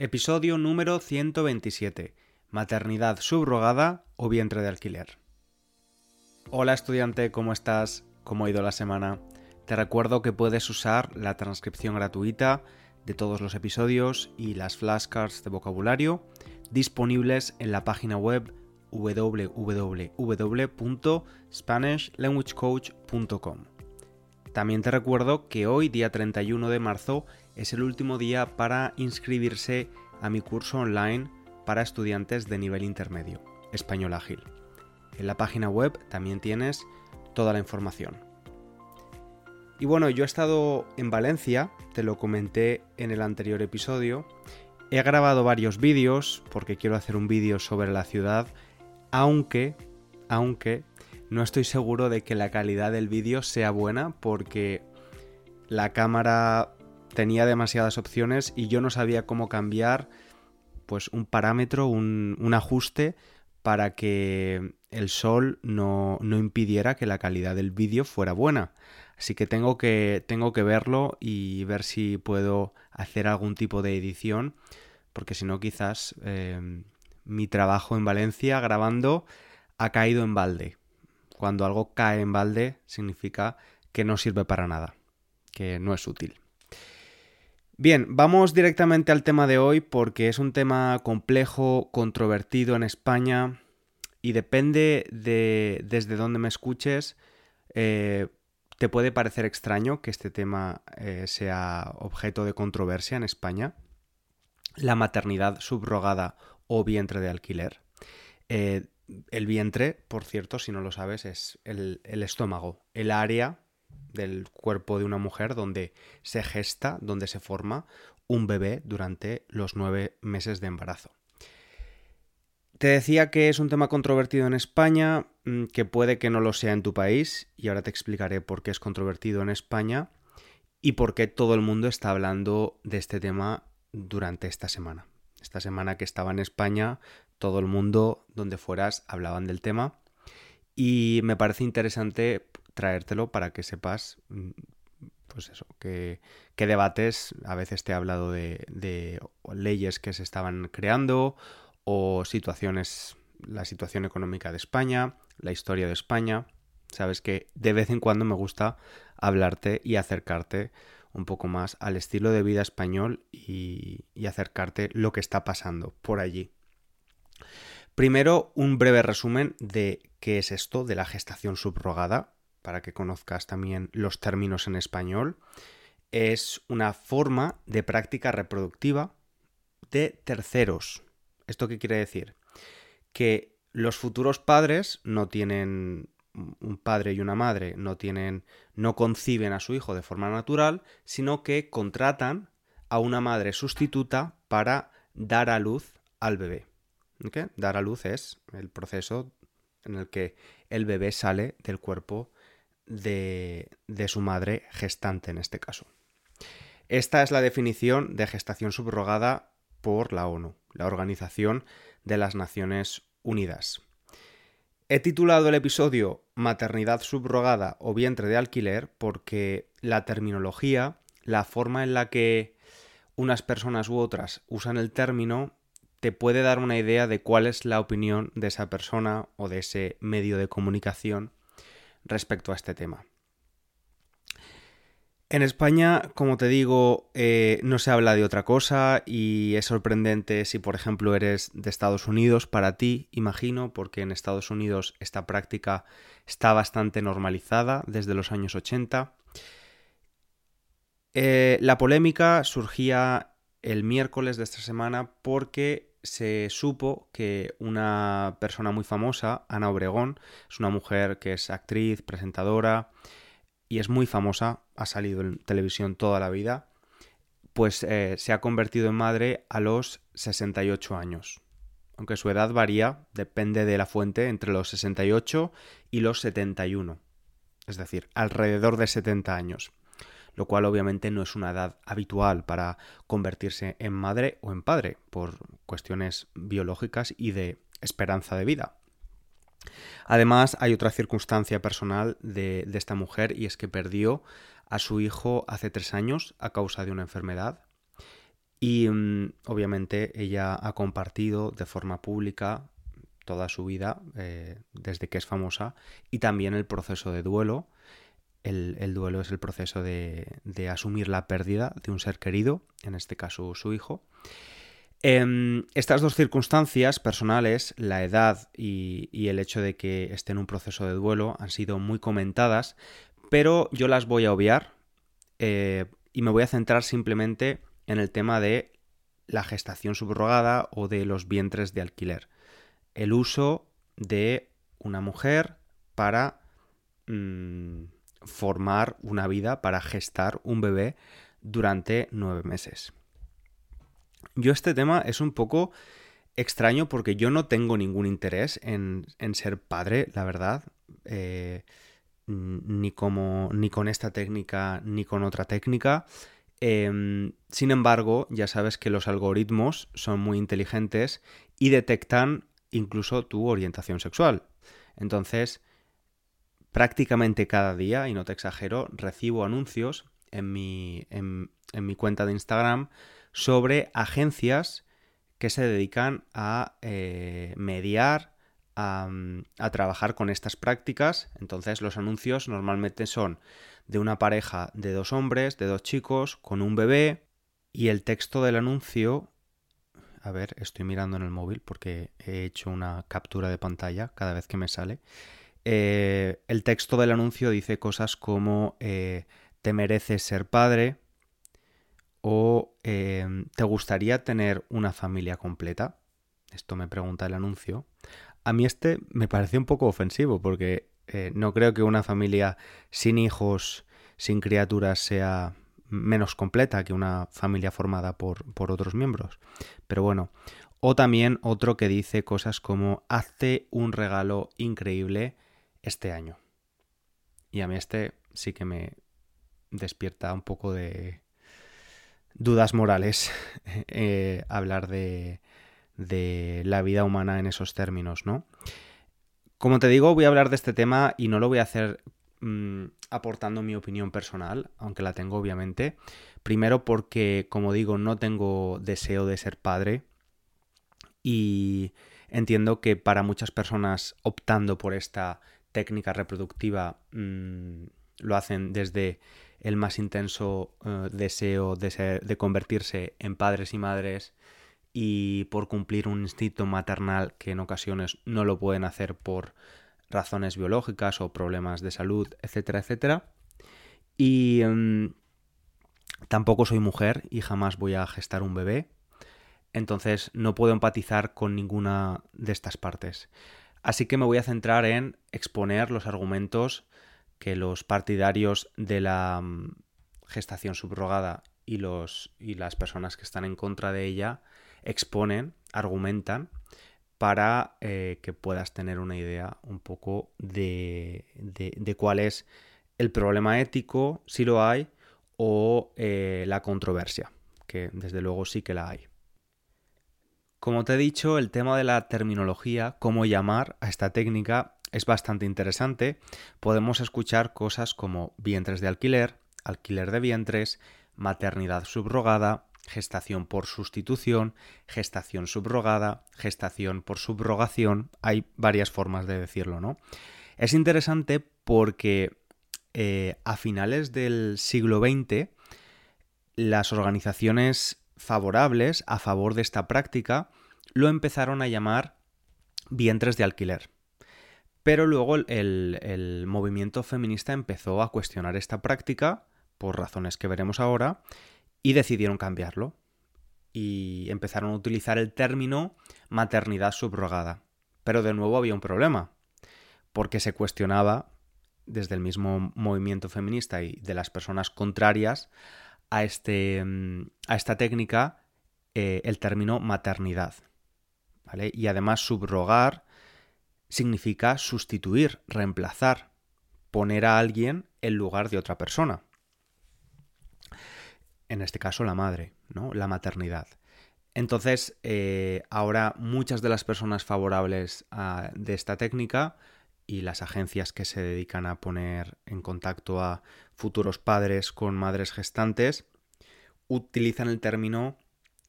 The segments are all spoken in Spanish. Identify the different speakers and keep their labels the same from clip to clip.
Speaker 1: Episodio número 127. Maternidad subrogada o vientre de alquiler. Hola estudiante, ¿cómo estás? ¿Cómo ha ido la semana? Te recuerdo que puedes usar la transcripción gratuita de todos los episodios y las flashcards de vocabulario disponibles en la página web www.spanishlanguagecoach.com. También te recuerdo que hoy, día 31 de marzo, es el último día para inscribirse a mi curso online para estudiantes de nivel intermedio, Español Ágil. En la página web también tienes toda la información. Y bueno, yo he estado en Valencia, te lo comenté en el anterior episodio. He grabado varios vídeos porque quiero hacer un vídeo sobre la ciudad, aunque, aunque no estoy seguro de que la calidad del vídeo sea buena porque la cámara tenía demasiadas opciones y yo no sabía cómo cambiar pues un parámetro, un, ajuste para que el sol no, no, impidiera que la calidad del vídeo fuera buena. Así que tengo, que tengo que verlo y ver si puedo hacer algún tipo de edición, porque si no quizás eh, mi trabajo en Valencia grabando ha caído en balde. Cuando algo cae en balde significa que no sirve para nada, que no es útil. Bien, vamos directamente al tema de hoy porque es un tema complejo, controvertido en España y depende de desde dónde me escuches. Eh, te puede parecer extraño que este tema eh, sea objeto de controversia en España. La maternidad subrogada o vientre de alquiler. Eh, el vientre, por cierto, si no lo sabes, es el, el estómago, el área del cuerpo de una mujer donde se gesta, donde se forma un bebé durante los nueve meses de embarazo. Te decía que es un tema controvertido en España, mm, que puede que no lo sea en tu país, y ahora te explicaré por qué es controvertido en España y por qué todo el mundo está hablando de este tema durante esta semana. Esta semana que estaba en España, todo el mundo, donde fueras, hablaban del tema. Y me parece interesante traértelo para que sepas, mm, pues eso, que, debates, a veces te he hablado de, de leyes que se estaban creando o situaciones, la situación económica de España, la historia de España. Sabes que de vez en cuando me gusta hablarte y acercarte un poco más al estilo de vida español y, acercarte lo que está pasando por allí. Primero, un breve resumen de qué es esto de la gestación subrogada, para que conozcas también los términos en español. Es una forma de práctica reproductiva de terceros. ¿Esto qué quiere decir? Que los futuros padres no tienen un padre y una madre no tienen, no conciben a su hijo de forma natural, sino que contratan a una madre sustituta para dar a luz al bebé. Dar a luz es el proceso en el que el bebé sale del cuerpo de, su madre gestante en este caso. Esta es la definición de gestación subrogada por la ONU, la Organización de las Naciones Unidas. He titulado el episodio Maternidad subrogada o vientre de alquiler porque la terminología, la forma en la que unas personas u otras usan el término, te puede dar una idea de cuál es la opinión de esa persona o de ese medio de comunicación respecto a este tema. En España, como te digo, eh, no se habla de otra cosa y es sorprendente si, por ejemplo, eres de Estados Unidos, para ti, imagino, porque en Estados Unidos esta práctica está bastante normalizada desde los años 80. Eh, la polémica surgía el miércoles de esta semana porque se supo que una persona muy famosa, Ana Obregón, es una mujer que es actriz, presentadora, y es muy famosa, ha salido en televisión toda la vida, pues eh, se ha convertido en madre a los 68 años. Aunque su edad varía, depende de la fuente, entre los 68 y los 71. Es decir, alrededor de 70 años. Lo cual obviamente no es una edad habitual para convertirse en madre o en padre, por cuestiones biológicas y de esperanza de vida. Además, hay otra circunstancia personal de, esta mujer y es que perdió a su hijo hace tres años a causa de una enfermedad Y mm, obviamente ella ha compartido de forma pública toda su vida eh, desde que es famosa y también el proceso de duelo. El, duelo es el proceso de, asumir la pérdida de un ser querido, en este caso su hijo. Em, estas dos circunstancias personales, la edad y, el hecho de que esté en un proceso de duelo, han sido muy comentadas, pero yo las voy a obviar eh, y me voy a centrar simplemente en el tema de la gestación subrogada o de los vientres de alquiler. El uso de una mujer para mm, formar una vida, para gestar un bebé durante nueve meses. Yo este tema es un poco extraño porque yo no tengo ningún interés en, ser padre, la verdad. Eh, ni, como, ni con esta técnica ni con otra técnica. Em, sin embargo, ya sabes que los algoritmos son muy inteligentes y detectan incluso tu orientación sexual. Entonces, prácticamente cada día, y no te exagero, recibo anuncios en mi, en, mi cuenta de Instagram sobre agencias que se dedican a eh, mediar, a, a, trabajar con estas prácticas. Entonces los anuncios normalmente son de una pareja de dos hombres, de dos chicos, con un bebé, y el texto del anuncio... A ver, estoy mirando en el móvil porque he hecho una captura de pantalla cada vez que me sale. Eh, el texto del anuncio dice cosas como eh, te mereces ser padre o em, te gustaría tener una familia completa. Esto me pregunta el anuncio. A mí este me parece un poco ofensivo porque eh, no creo que una familia sin hijos, sin criaturas, sea menos completa que una familia formada por, por otros miembros. Pero bueno, o también otro que dice cosas como hazte un regalo increíble este año. Y a mí este sí que me despierta un poco de dudas morales eh, hablar de, de la vida humana en esos términos, ¿no? Como te digo, voy a hablar de este tema y no lo voy a hacer mm, aportando mi opinión personal, aunque la tengo obviamente. Primero porque, como digo, no tengo deseo de ser padre y entiendo que para muchas personas optando por esta técnica reproductiva mm, lo hacen desde el más intenso eh, deseo de, convertirse en padres y madres y por cumplir un instinto maternal que en ocasiones no lo pueden hacer por razones biológicas o problemas de salud, etcétera, etcétera. Y mm, tampoco soy mujer y jamás voy a gestar un bebé. Entonces no puedo empatizar con ninguna de estas partes. Así que me voy a centrar en exponer los argumentos que los partidarios de la mm, gestación subrogada y, los, y las personas que están en contra de ella exponen, argumentan, para eh, que puedas tener una idea un poco de, de, cuál es el problema ético, si lo hay, o eh, la controversia, que desde luego sí que la hay. Como te he dicho, el tema de la terminología, cómo llamar a esta técnica, es bastante interesante. Podemos escuchar cosas como vientres de alquiler, alquiler de vientres, maternidad subrogada, gestación por sustitución, gestación subrogada, gestación por subrogación. Hay varias formas de decirlo, ¿no? Es interesante porque eh, a finales del siglo XX las organizaciones favorables a favor de esta práctica lo empezaron a llamar vientres de alquiler. Pero luego el, movimiento feminista empezó a cuestionar esta práctica, por razones que veremos ahora, y decidieron cambiarlo. Y empezaron a utilizar el término maternidad subrogada. Pero de nuevo había un problema, porque se cuestionaba desde el mismo movimiento feminista y de las personas contrarias a, este, a esta técnica eh, el término maternidad. Y además subrogar significa sustituir, reemplazar, poner a alguien en lugar de otra persona en este caso la madre, ¿no? La maternidad. Entonces, eh, ahora muchas de las personas favorables a, de esta técnica y las agencias que se dedican a poner en contacto a futuros padres con madres gestantes utilizan el término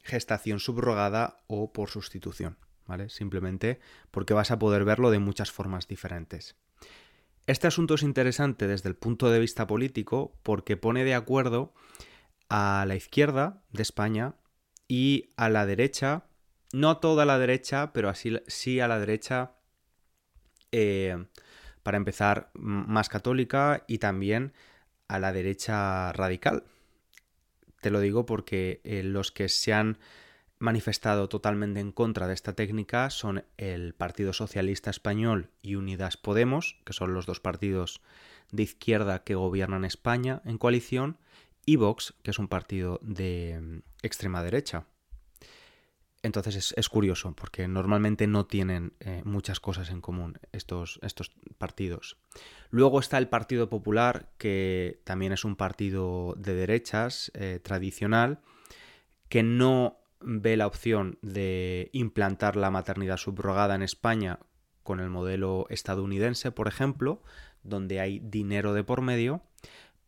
Speaker 1: gestación subrogada o por sustitución, ¿vale? Simplemente porque vas a poder verlo de muchas formas diferentes. Este asunto es interesante desde el punto de vista político porque pone de acuerdo a la izquierda de España y a la derecha, no toda la derecha, pero así sí a la derecha, eh, para empezar, más católica y también a la derecha radical. Te lo digo porque eh, los que se han manifestado totalmente en contra de esta técnica son el Partido Socialista Español y Unidas Podemos, que son los dos partidos de izquierda que gobiernan España en coalición, y Vox, que es un partido de mm, extrema derecha. Entonces es, curioso, porque normalmente no tienen eh, muchas cosas en común estos, estos partidos. Luego está el Partido Popular, que también es un partido de derechas eh, tradicional, que no ve la opción de implantar la maternidad subrogada en España con el modelo estadounidense, por ejemplo, donde hay dinero de por medio,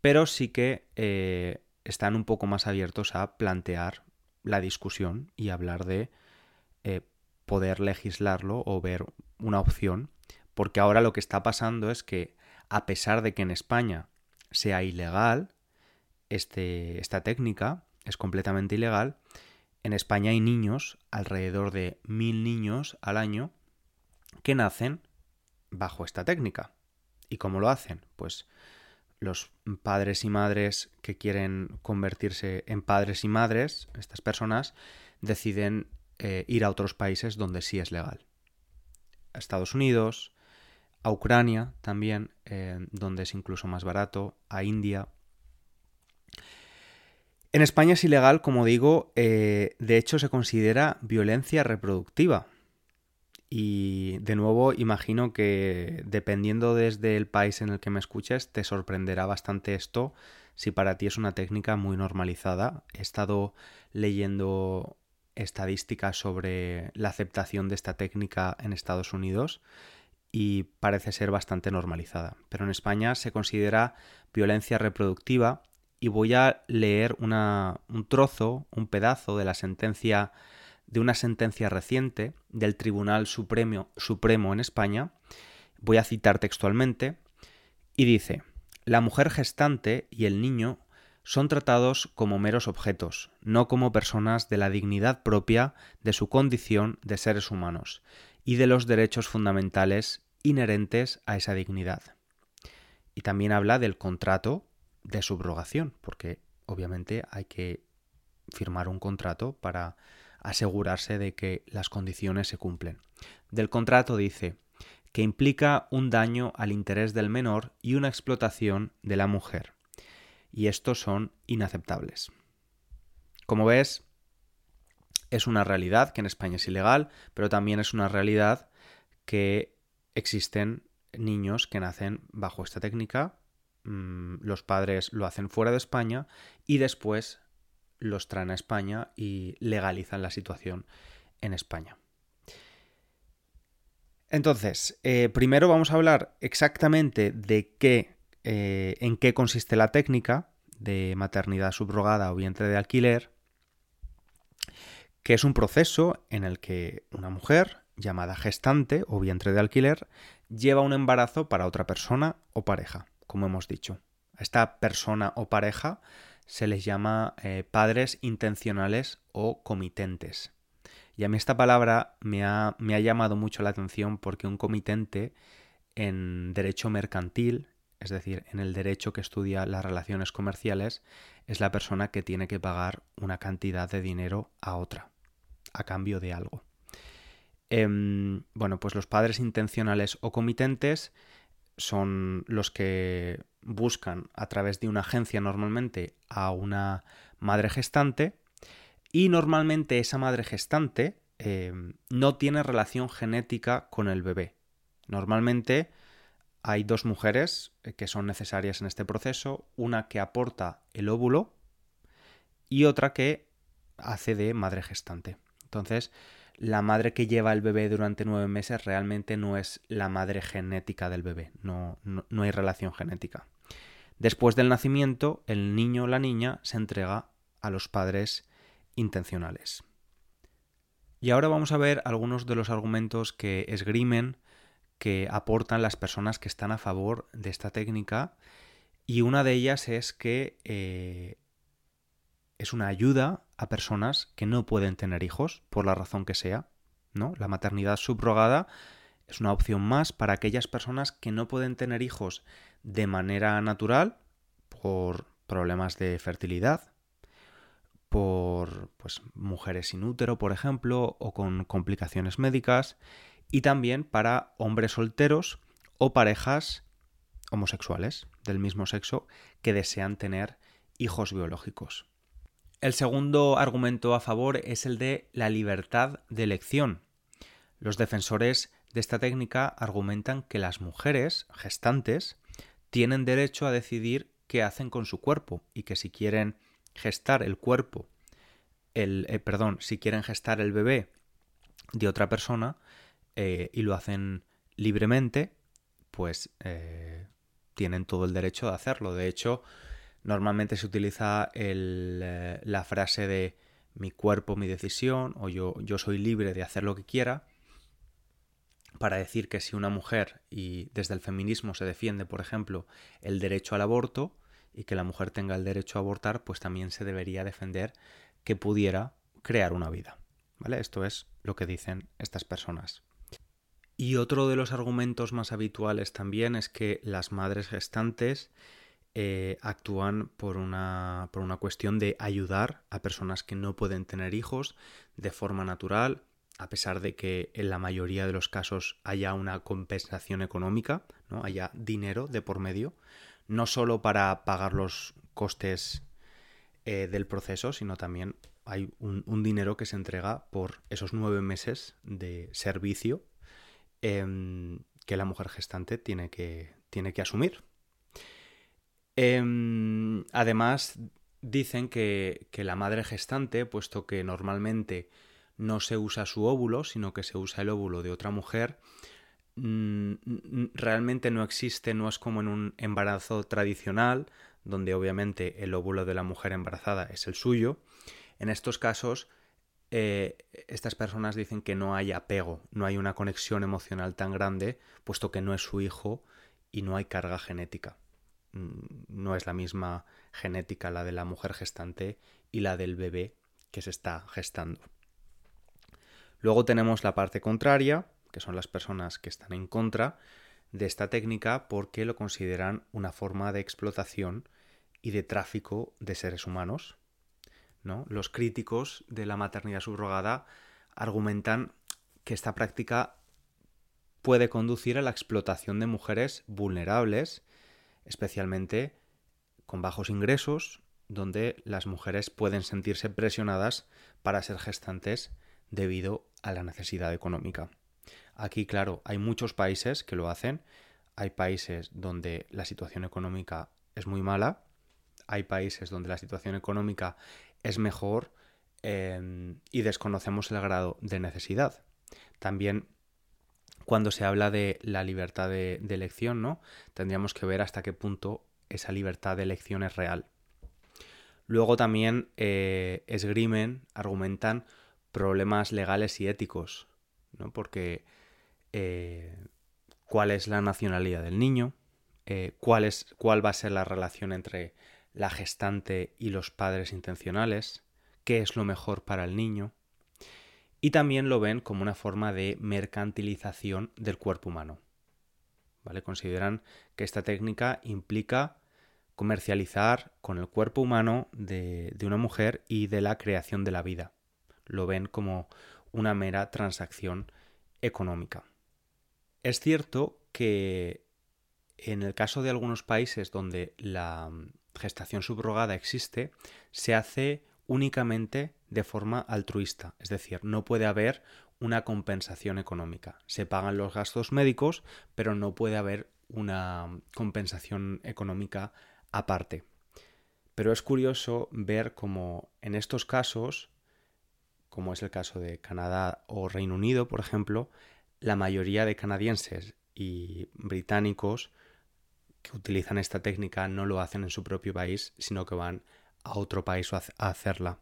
Speaker 1: pero sí que eh, están un poco más abiertos a plantear la discusión y hablar de eh, poder legislarlo o ver una opción, porque ahora lo que está pasando es que a pesar de que en España sea ilegal este, esta técnica, es completamente ilegal, en España hay niños, alrededor de mil niños al año, que nacen bajo esta técnica. ¿Y cómo lo hacen? Pues los padres y madres que quieren convertirse en padres y madres, estas personas, deciden eh, ir a otros países donde sí es legal. A Estados Unidos, a Ucrania también, eh, donde es incluso más barato, a India, en España es ilegal, como digo, eh, de hecho se considera violencia reproductiva. Y de nuevo, imagino que dependiendo desde el país en el que me escuches, te sorprenderá bastante esto si para ti es una técnica muy normalizada. He estado leyendo estadísticas sobre la aceptación de esta técnica en Estados Unidos y parece ser bastante normalizada. Pero en España se considera violencia reproductiva y voy a leer un trozo, un pedazo de la sentencia de una sentencia reciente del Tribunal Supremo, Supremo en España. Voy a citar textualmente y dice: La mujer gestante y el niño son tratados como meros objetos, no como personas de la dignidad propia de su condición de seres humanos y de los derechos fundamentales inherentes a esa dignidad. Y también habla del contrato de subrogación, porque obviamente hay que firmar un contrato para asegurarse de que las condiciones se cumplen. Del contrato dice que implica un daño al interés del menor y una explotación de la mujer. Y estos son inaceptables. Como ves, es una realidad que en España es ilegal, pero también es una realidad que existen niños que nacen bajo esta técnica Mm, los padres lo hacen fuera de España y después los traen a España y legalizan la situación en España. Entonces, eh, primero vamos a hablar exactamente de qué, eh, en qué consiste la técnica de maternidad subrogada o vientre de alquiler, que es un proceso en el que una mujer llamada gestante o vientre de alquiler lleva un embarazo para otra persona o pareja como hemos dicho. A esta persona o pareja se les llama eh, padres intencionales o comitentes. Y a mí esta palabra me ha, llamado mucho la atención porque un comitente en derecho mercantil, es decir, en el derecho que estudia las relaciones comerciales, es la persona que tiene que pagar una cantidad de dinero a otra, a cambio de algo. Em, bueno, pues los padres intencionales o comitentes son los que buscan a través de una agencia normalmente a una madre gestante y normalmente esa madre gestante eh, no tiene relación genética con el bebé. Normalmente hay dos mujeres eh, que son necesarias en este proceso, una que aporta el óvulo y otra que hace de madre gestante. Entonces, la madre que lleva el bebé durante nueve meses realmente no es la madre genética del bebé, no, no, hay relación genética. Después del nacimiento, el niño o la niña se entrega a los padres intencionales. Y ahora vamos a ver algunos de los argumentos que esgrimen, que aportan las personas que están a favor de esta técnica. Y una de ellas es que eh, es una ayuda a personas que no pueden tener hijos, por la razón que sea. ¿no? La maternidad subrogada es una opción más para aquellas personas que no pueden tener hijos de manera natural por problemas de fertilidad, por pues, mujeres sin útero, por ejemplo, o con complicaciones médicas, y también para hombres solteros o parejas homosexuales del mismo sexo que desean tener hijos biológicos. El segundo argumento a favor es el de la libertad de elección. Los defensores de esta técnica argumentan que las mujeres gestantes tienen derecho a decidir qué hacen con su cuerpo y que si quieren gestar el cuerpo, el, eh, perdón, si quieren gestar el bebé de otra persona eh, y lo hacen libremente, pues eh, tienen todo el derecho de hacerlo. De hecho, normalmente se utiliza la frase de mi cuerpo, mi decisión, o yo, yo soy libre de hacer lo que quiera, para decir que si una mujer, y desde el feminismo se defiende, por ejemplo, el derecho al aborto, y que la mujer tenga el derecho a abortar, pues también se debería defender que pudiera crear una vida. ¿Vale? Esto es lo que dicen estas personas. Y otro de los argumentos más habituales también es que las madres gestantes eh, actúan por una, por una cuestión de ayudar a personas que no pueden tener hijos de forma natural, a pesar de que en la mayoría de los casos haya una compensación económica, ¿no? haya dinero de por medio, no solo para pagar los costes eh, del proceso, sino también hay un, dinero que se entrega por esos nueve meses de servicio em, que la mujer gestante tiene que, tiene que asumir. Em, además, dicen que, que la madre gestante, puesto que normalmente no se usa su óvulo, sino que se usa el óvulo de otra mujer, mm, realmente no existe, no es como en un embarazo tradicional, donde obviamente el óvulo de la mujer embarazada es el suyo. En estos casos, eh, estas personas dicen que no hay apego, no hay una conexión emocional tan grande, puesto que no es su hijo y no hay carga genética. Mm, no es la misma genética la de la mujer gestante y la del bebé que se está gestando. Luego tenemos la parte contraria, que son las personas que están en contra de esta técnica porque lo consideran una forma de explotación y de tráfico de seres humanos. ¿no? Los críticos de la maternidad subrogada argumentan que esta práctica puede conducir a la explotación de mujeres vulnerables, especialmente con bajos ingresos, donde las mujeres pueden sentirse presionadas para ser gestantes debido a la necesidad económica. Aquí, claro, hay muchos países que lo hacen. Hay países donde la situación económica es muy mala. Hay países donde la situación económica es mejor em, y desconocemos el grado de necesidad. También cuando se habla de la libertad de, elección, ¿no? Tendríamos que ver hasta qué punto esa libertad de elección es real. Luego también eh, esgrimen, argumentan problemas legales y éticos, ¿no? Porque eh, cuál es la nacionalidad del niño, eh, cuál, es, cuál va a ser la relación entre la gestante y los padres intencionales, qué es lo mejor para el niño, y también lo ven como una forma de mercantilización del cuerpo humano. ¿Vale? Consideran que esta técnica implica comercializar con el cuerpo humano de una mujer y de la creación de la vida lo ven como una mera transacción económica. Es cierto que en el caso de algunos países donde la gestación subrogada existe, se hace únicamente de forma altruista, es decir, no puede haber una compensación económica. Se pagan los gastos médicos, pero no puede haber una compensación económica aparte. Pero es curioso ver cómo en estos casos como es el caso de Canadá o Reino Unido, por ejemplo, la mayoría de canadienses y británicos que utilizan esta técnica no lo hacen en su propio país, sino que van a otro país a hacerla.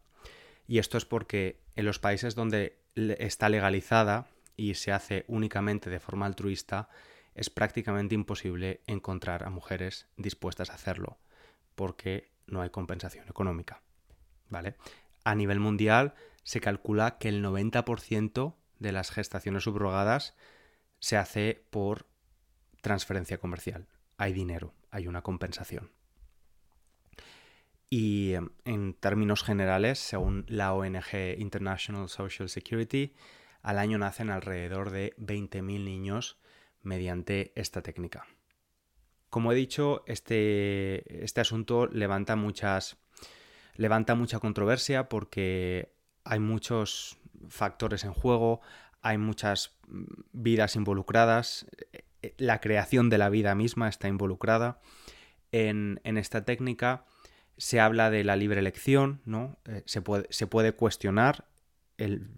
Speaker 1: Y esto es porque en los países donde está legalizada y se hace únicamente de forma altruista, es prácticamente imposible encontrar a mujeres dispuestas a hacerlo, porque no hay compensación económica. ¿Vale? A nivel mundial se calcula que el 90% de las gestaciones subrogadas se hace por transferencia comercial. Hay dinero, hay una compensación. Y em, en términos generales, según la ONG International Social Security, al año nacen alrededor de 20.000 niños mediante esta técnica. Como he dicho, este, este asunto levanta muchas, levanta mucha controversia porque hay muchos factores en juego, hay muchas mm, vidas involucradas, eh, la creación de la vida misma está involucrada en, en esta técnica se habla de la libre elección, ¿no? Eh, se, puede, se, puede, cuestionar el,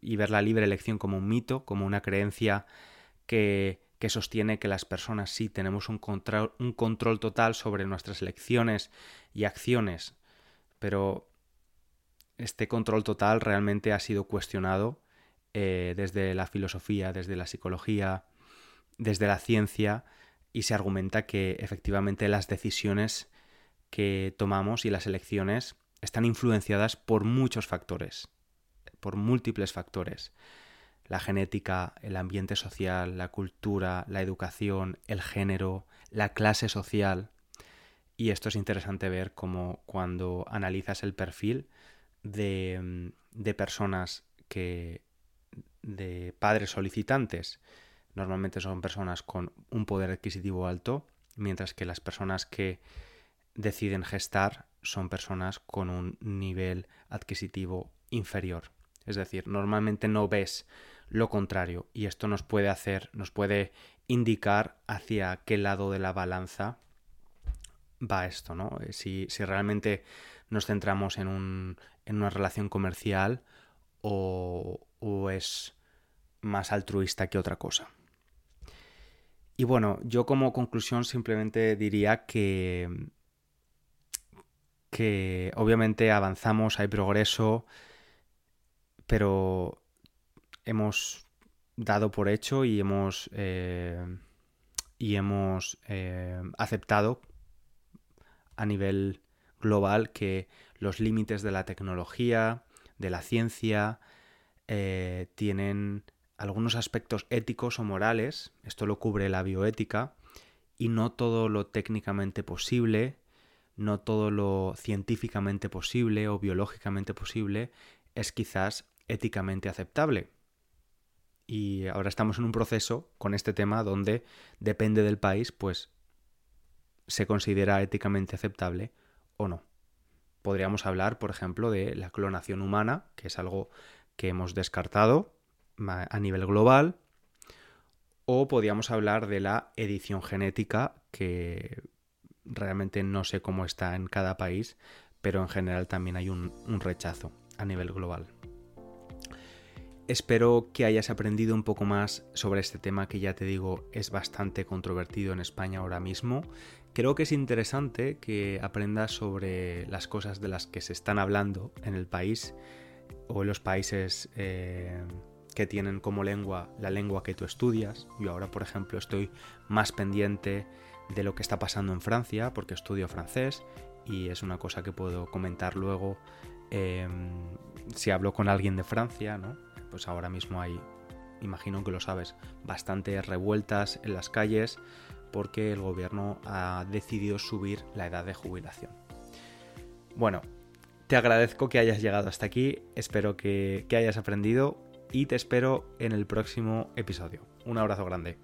Speaker 1: y ver la libre elección como un mito, como una creencia que, que sostiene que las personas sí tenemos un control, un control total sobre nuestras elecciones y acciones, pero este control total realmente ha sido cuestionado eh, desde la filosofía, desde la psicología, desde la ciencia, y se argumenta que efectivamente las decisiones que tomamos y las elecciones están influenciadas por muchos factores, por múltiples factores. La genética, el ambiente social, la cultura, la educación, el género, la clase social. Y esto es interesante ver cómo cuando analizas el perfil de, de personas que de padres solicitantes normalmente son personas con un poder adquisitivo alto, mientras que las personas que deciden gestar son personas con un nivel adquisitivo inferior. Es decir, normalmente no ves lo contrario y esto nos puede hacer, nos puede indicar hacia qué lado de la balanza va esto, ¿no? Eh, si, realmente nos centramos en, un, en una relación comercial o es más altruista que otra cosa. Y bueno, yo como conclusión simplemente diría que que obviamente avanzamos, hay progreso, pero hemos dado por hecho y hemos, eh, y hemos eh, aceptado a nivel global que los límites de la tecnología, de la ciencia, eh, tienen algunos aspectos éticos o morales, esto lo cubre la bioética, y no todo lo técnicamente posible no todo lo científicamente posible o biológicamente posible es quizás éticamente aceptable. Y ahora estamos en un proceso con este tema donde depende del país, pues se considera éticamente aceptable o no. Podríamos hablar, por ejemplo, de la clonación humana, que es algo que hemos descartado a nivel global, o podríamos hablar de la edición genética, que realmente no sé cómo está en cada país, pero en general también hay un, rechazo a nivel global. Espero que hayas aprendido un poco más sobre este tema que ya te digo es bastante controvertido en España ahora mismo. Creo que es interesante que aprendas sobre las cosas de las que se están hablando en el país o en los países eh, que tienen como lengua la lengua que tú estudias. Yo ahora, por ejemplo, estoy más pendiente de lo que está pasando en Francia, porque estudio francés y es una cosa que puedo comentar luego em, si hablo con alguien de Francia, ¿no? Pues ahora mismo hay, imagino que lo sabes, bastantes revueltas en las calles porque el gobierno ha decidido subir la edad de jubilación. Bueno, te agradezco que hayas llegado hasta aquí, espero que hayas aprendido y te espero en el próximo episodio. Un abrazo grande.